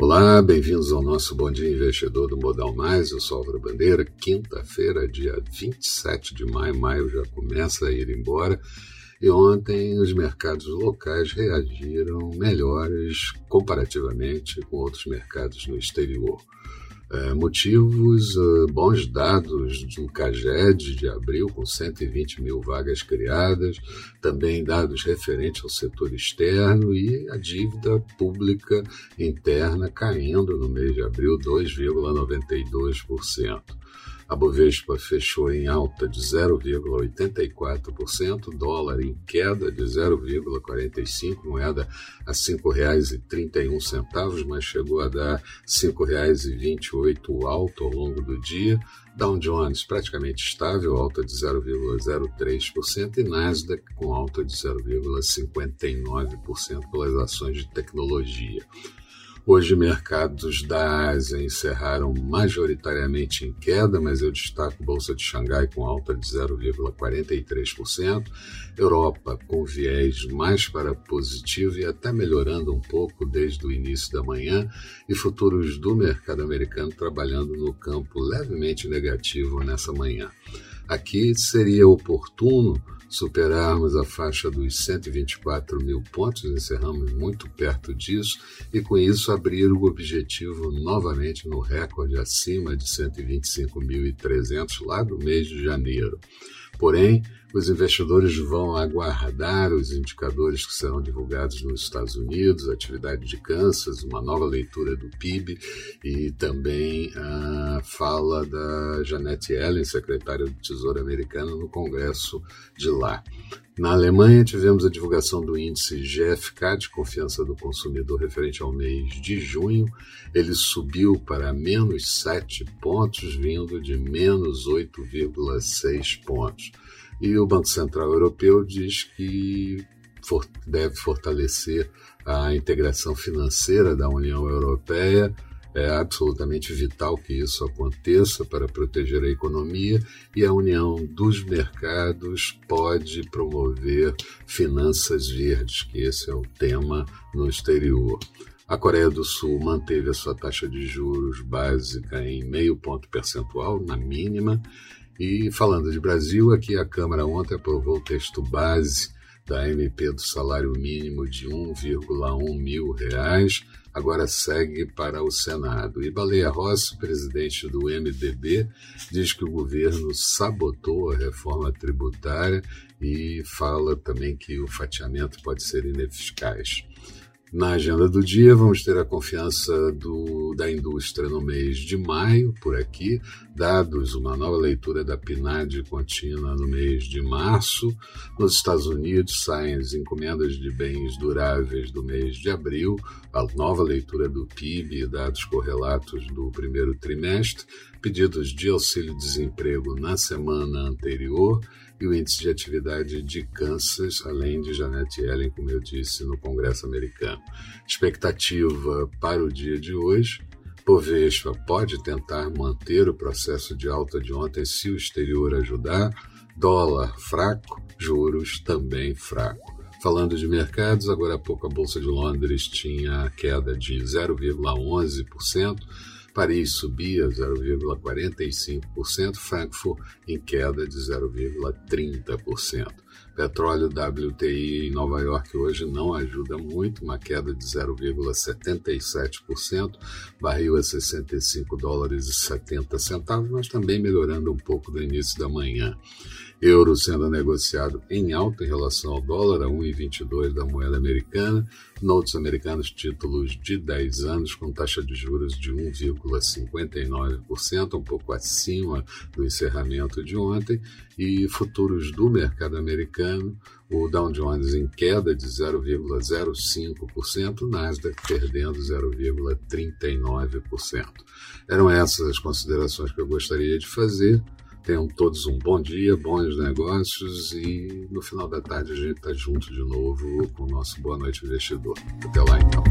Olá, bem-vindos ao nosso Bom Dia Investidor do Modal Mais. Eu sou Álvaro Bandeira. Quinta-feira, dia 27 de maio, maio já começa a ir embora. E ontem os mercados locais reagiram melhores comparativamente com outros mercados no exterior. É, motivos, uh, bons dados do CAGED de abril, com 120 mil vagas criadas, também dados referentes ao setor externo e a dívida pública interna caindo no mês de abril 2,92%. A Bovespa fechou em alta de 0,84%, dólar em queda de 0,45%, moeda a R$ 5,31, mas chegou a dar R$ 5,28 alto ao longo do dia. Dow Jones praticamente estável, alta de 0,03%, e Nasdaq com alta de 0,59% pelas ações de tecnologia. Hoje, mercados da Ásia encerraram majoritariamente em queda, mas eu destaco Bolsa de Xangai com alta de 0,43%, Europa com viés mais para positivo e até melhorando um pouco desde o início da manhã, e futuros do mercado americano trabalhando no campo levemente negativo nessa manhã. Aqui seria oportuno superarmos a faixa dos 124 mil pontos, encerramos muito perto disso, e com isso abrir o objetivo novamente no recorde acima de 125.300 lá do mês de janeiro. Porém, os investidores vão aguardar os indicadores que serão divulgados nos Estados Unidos, atividade de Kansas, uma nova leitura do PIB e também a fala da Janet Yellen, secretária do Tesouro americano, no Congresso de lá. Na Alemanha, tivemos a divulgação do índice GFK de confiança do consumidor referente ao mês de junho. Ele subiu para menos 7 pontos, vindo de menos 8,6 pontos. E o Banco Central Europeu diz que deve fortalecer a integração financeira da União Europeia. É absolutamente vital que isso aconteça para proteger a economia e a união dos mercados pode promover finanças verdes, que esse é o tema no exterior. A Coreia do Sul manteve a sua taxa de juros básica em meio ponto percentual, na mínima, e falando de Brasil, aqui a Câmara ontem aprovou o texto base da MP do salário mínimo de 1,1 mil reais, agora segue para o Senado. E Baleia Rossi, presidente do MDB, diz que o governo sabotou a reforma tributária e fala também que o fatiamento pode ser ineficaz. Na agenda do dia, vamos ter a confiança do, da indústria no mês de maio, por aqui, dados uma nova leitura da PNAD contínua no mês de março. Nos Estados Unidos, saem as encomendas de bens duráveis do mês de abril, a nova leitura do PIB e dados correlatos do primeiro trimestre, pedidos de auxílio-desemprego na semana anterior e o índice de atividade de Kansas, além de Janet Yellen, como eu disse, no Congresso americano. Expectativa para o dia de hoje. Bovespa pode tentar manter o processo de alta de ontem se o exterior ajudar. Dólar fraco, juros também fraco. Falando de mercados, agora há pouco a Bolsa de Londres tinha queda de 0,11%. Paris subia 0,45%, Frankfurt em queda de 0,30%. Petróleo WTI em Nova York hoje não ajuda muito, uma queda de 0,77%, barril a 65 dólares e 70 centavos, mas também melhorando um pouco do início da manhã. Euro sendo negociado em alta em relação ao dólar, a 1,22 da moeda americana. Notes americanos, títulos de 10 anos, com taxa de juros de 1,59%, um pouco acima do encerramento de ontem. E futuros do mercado americano, o Dow Jones em queda de 0,05%, Nasdaq perdendo 0,39%. Eram essas as considerações que eu gostaria de fazer. Tenham todos um bom dia, bons negócios e no final da tarde a gente está junto de novo com o nosso Boa Noite Investidor. Até lá então.